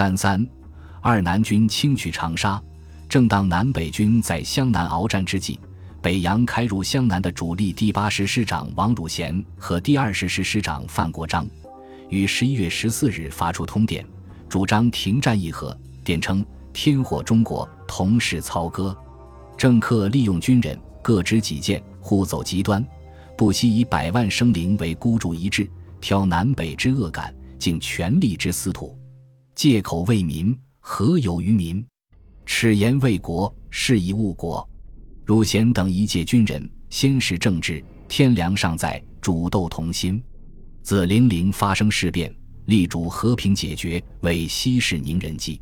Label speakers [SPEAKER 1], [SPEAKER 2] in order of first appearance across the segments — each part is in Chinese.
[SPEAKER 1] 三三二南军轻取长沙，正当南北军在湘南鏖战之际，北洋开入湘南的主力第八师师长王汝贤和第二十师师长范国璋，于十一月十四日发出通电，主张停战议和。电称：“天火中国，同是操戈。”政客利用军人各执己见，互走极端，不惜以百万生灵为孤注一掷，挑南北之恶感，尽全力之私土，借口为民，何有于民？耻言为国，是以误国。汝贤等一介军人，先是政治，天良尚在，主斗同心。自零陵发生事变，力主和平解决，为息事宁人计。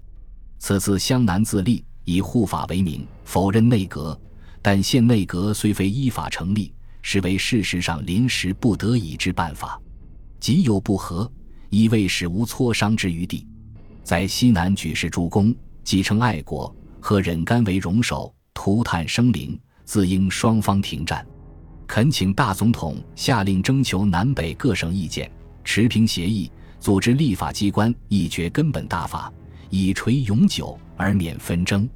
[SPEAKER 1] 此次湘南自立。以护法为名，否认内阁，但现内阁虽非依法成立，实为事实上临时不得已之办法。即有不和，亦未使无磋商之余地。在西南举事诸公，既称爱国，和忍甘为戎首，涂炭生灵？自应双方停战。恳请大总统下令征求南北各省意见，持平协议，组织立法机关，议决根本大法，以垂永久而免纷争。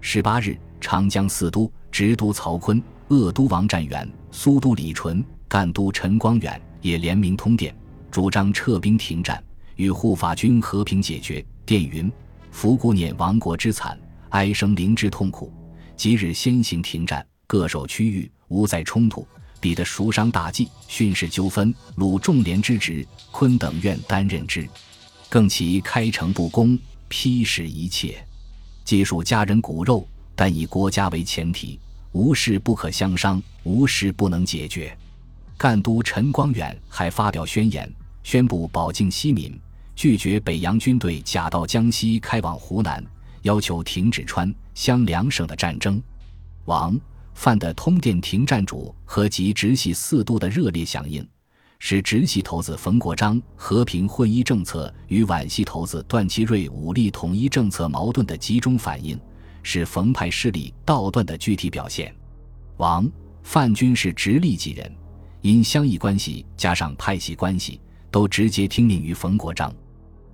[SPEAKER 1] 十八日，长江四都直都曹锟、鄂都王占元、苏都李纯、赣都陈光远也联名通电，主张撤兵停战，与护法军和平解决。电云：“伏顾念亡国之惨，哀生灵之痛苦。即日先行停战，各守区域，无再冲突，彼得赎伤大计，训示纠纷，鲁仲连之职，昆等愿担任之。更其开诚布公，批示一切。”皆属家人骨肉，但以国家为前提，无事不可相商，无事不能解决。赣都陈光远还发表宣言，宣布保境西民，拒绝北洋军队假到江西开往湖南，要求停止川湘两省的战争。王范的通电停战主和及直系四都的热烈响应。使直系头子冯国璋和平混一政策与皖系头子段祺瑞武力统一政策矛盾的集中反应，是冯派势力倒断的具体表现。王范军是直隶籍人，因乡义关系加上派系关系，都直接听命于冯国璋。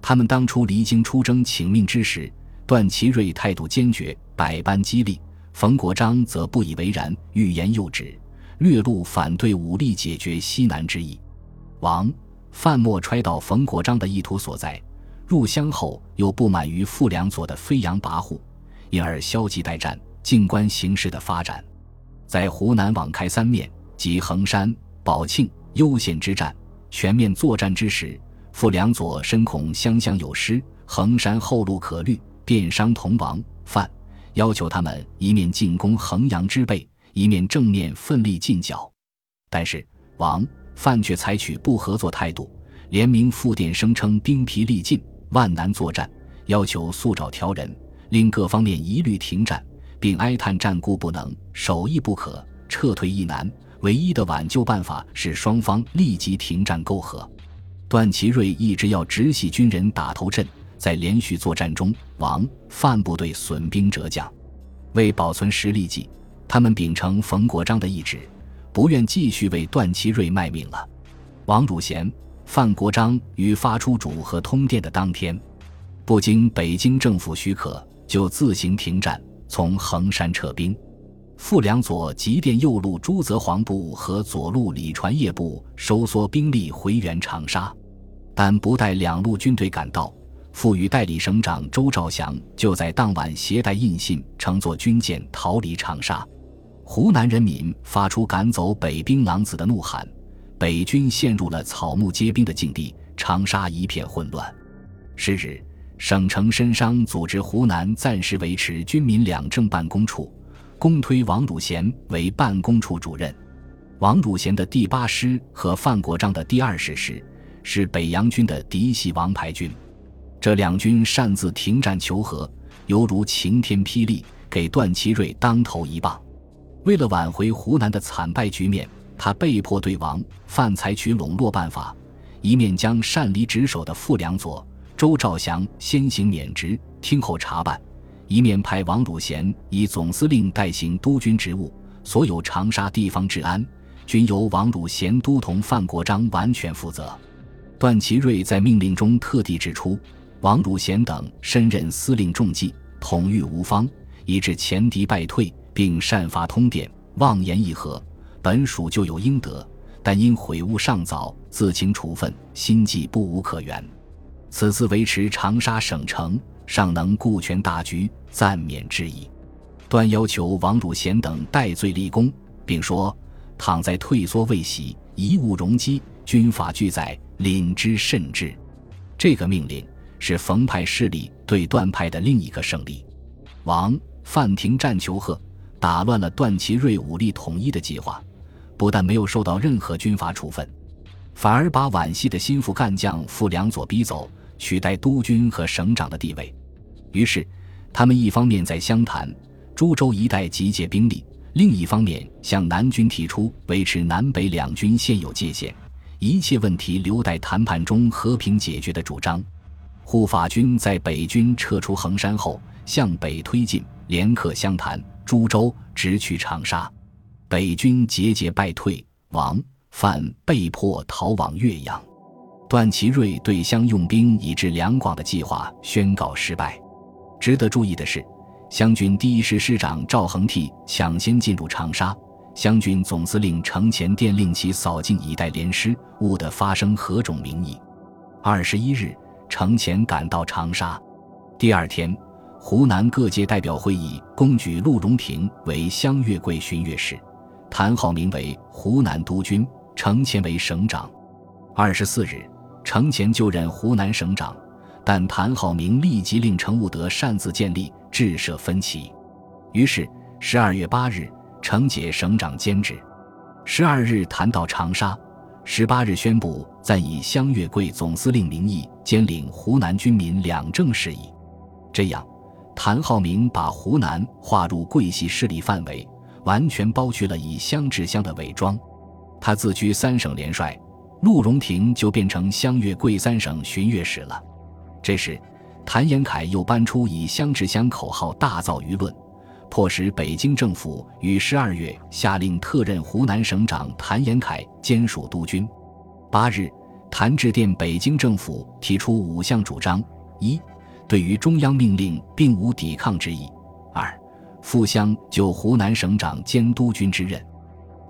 [SPEAKER 1] 他们当初离京出征请命之时，段祺瑞态度坚决，百般激励；冯国璋则不以为然，欲言又止，略露反对武力解决西南之意。王范莫揣到冯国璋的意图所在，入湘后又不满于傅良佐的飞扬跋扈，因而消极待战，静观形势的发展。在湖南网开三面及衡山、宝庆、攸县之战全面作战之时，傅良佐深恐湘乡有失，衡山后路可虑，便商同王范，要求他们一面进攻衡阳之背，一面正面奋力进剿。但是王。范却采取不合作态度，联名复电声称兵疲力尽，万难作战，要求速找调人，令各方面一律停战，并哀叹战故不能，守亦不可，撤退亦难，唯一的挽救办法是双方立即停战媾和。段祺瑞一直要直系军人打头阵，在连续作战中，王范部队损兵折将，为保存实力计，他们秉承冯国璋的意志。不愿继续为段祺瑞卖命了。王汝贤、范国璋于发出主和通电的当天，不经北京政府许可，就自行停战，从衡山撤兵。傅良佐急电右路朱泽煌部和左路李传业部收缩兵力回援长沙，但不待两路军队赶到，傅与代理省长周兆祥就在当晚携带印信，乘坐军舰逃离长沙。湖南人民发出赶走北兵狼子的怒喊，北军陷入了草木皆兵的境地，长沙一片混乱。是日，省城深商组织湖南暂时维持军民两政办公处，公推王汝贤为办公处主任。王汝贤的第八师和范国璋的第二十师是北洋军的嫡系王牌军，这两军擅自停战求和，犹如晴天霹雳，给段祺瑞当头一棒。为了挽回湖南的惨败局面，他被迫对王范采取笼络办法，一面将擅离职守的傅良佐、周兆祥先行免职，听候查办；一面派王汝贤以总司令代行督军职务，所有长沙地方治安均由王汝贤督同范国璋完全负责。段祺瑞在命令中特地指出，王汝贤等身任司令重计，统御无方，以致前敌败退，并善发通电，妄言议和。本属就有应得，但因悔悟尚早，自请处分，心计不无可原。此次维持长沙省城，尚能顾全大局，暂免质疑。段要求王汝贤等戴罪立功，并说：倘在退缩未息，贻误容积，军法俱在，领之慎之。这个命令。是冯派势力对段派的另一个胜利。王范廷战求贺，打乱了段祺瑞武力统一的计划，不但没有受到任何军阀处分，反而把皖系的心腹干将傅良佐逼走，取代督军和省长的地位。于是，他们一方面在湘潭、株洲一带集结兵力，另一方面向南军提出维持南北两军现有界限，一切问题留待谈判中和平解决的主张。护法军在北军撤出衡山后，向北推进，连克湘潭、株洲，直取长沙。北军节节败退，王范被迫逃往岳阳。段祺瑞对湘用兵以至两广的计划宣告失败。值得注意的是，湘军第一师师长赵恒惕抢先进入长沙，湘军总司令程潜电令其扫进以待连师，勿得发生何种民意。二十一日。程潜赶到长沙，第二天，湖南各界代表会议公举陆荣廷为湘粤桂巡阅使，谭浩明为湖南督军，程潜为省长。二十四日，程潜就任湖南省长，但谭浩明立即令程务德擅自建立，制设分歧。于是，十二月八日，程解省长兼职。十二日，谈到长沙。十八日宣布暂以湘粤桂总司令名义兼领湖南军民两政事宜，这样，谭浩明把湖南划入桂系势力范围，完全剥去了以湘治湘的伪装。他自居三省联帅，陆荣廷就变成湘粤桂三省巡阅使了。这时，谭延闿又搬出以湘治湘口号，大造舆论。迫使北京政府于十二月下令特任湖南省长谭延闿兼署督军。八日，谭致电北京政府，提出五项主张：一、对于中央命令并无抵抗之意；二、复湘就湖南省长兼督军之任，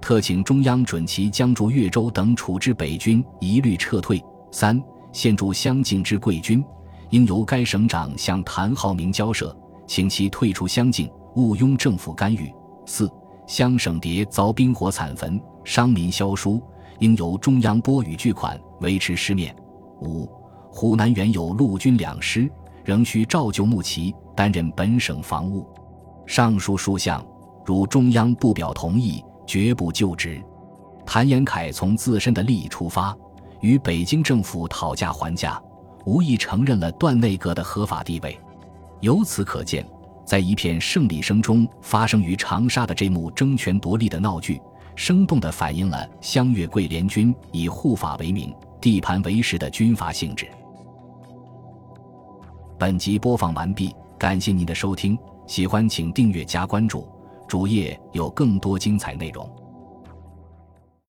[SPEAKER 1] 特请中央准其将驻越州等处置北军一律撤退；三、现驻湘境之贵军，应由该省长向谭浩明交涉，请其退出湘境。毋庸政府干预。四、湘省谍遭兵火惨焚，伤民消疏，应由中央拨予巨款维持师面。五、湖南原有陆军两师，仍需照旧募旗，担任本省防务。上述数项，如中央不表同意，绝不就职。谭延闿从自身的利益出发，与北京政府讨价还价，无意承认了段内阁的合法地位。由此可见。在一片胜利声中，发生于长沙的这幕争权夺利的闹剧，生动地反映了湘粤桂联军以护法为名、地盘为实的军阀性质。本集播放完毕，感谢您的收听，喜欢请订阅加关注，主页有更多精彩内容。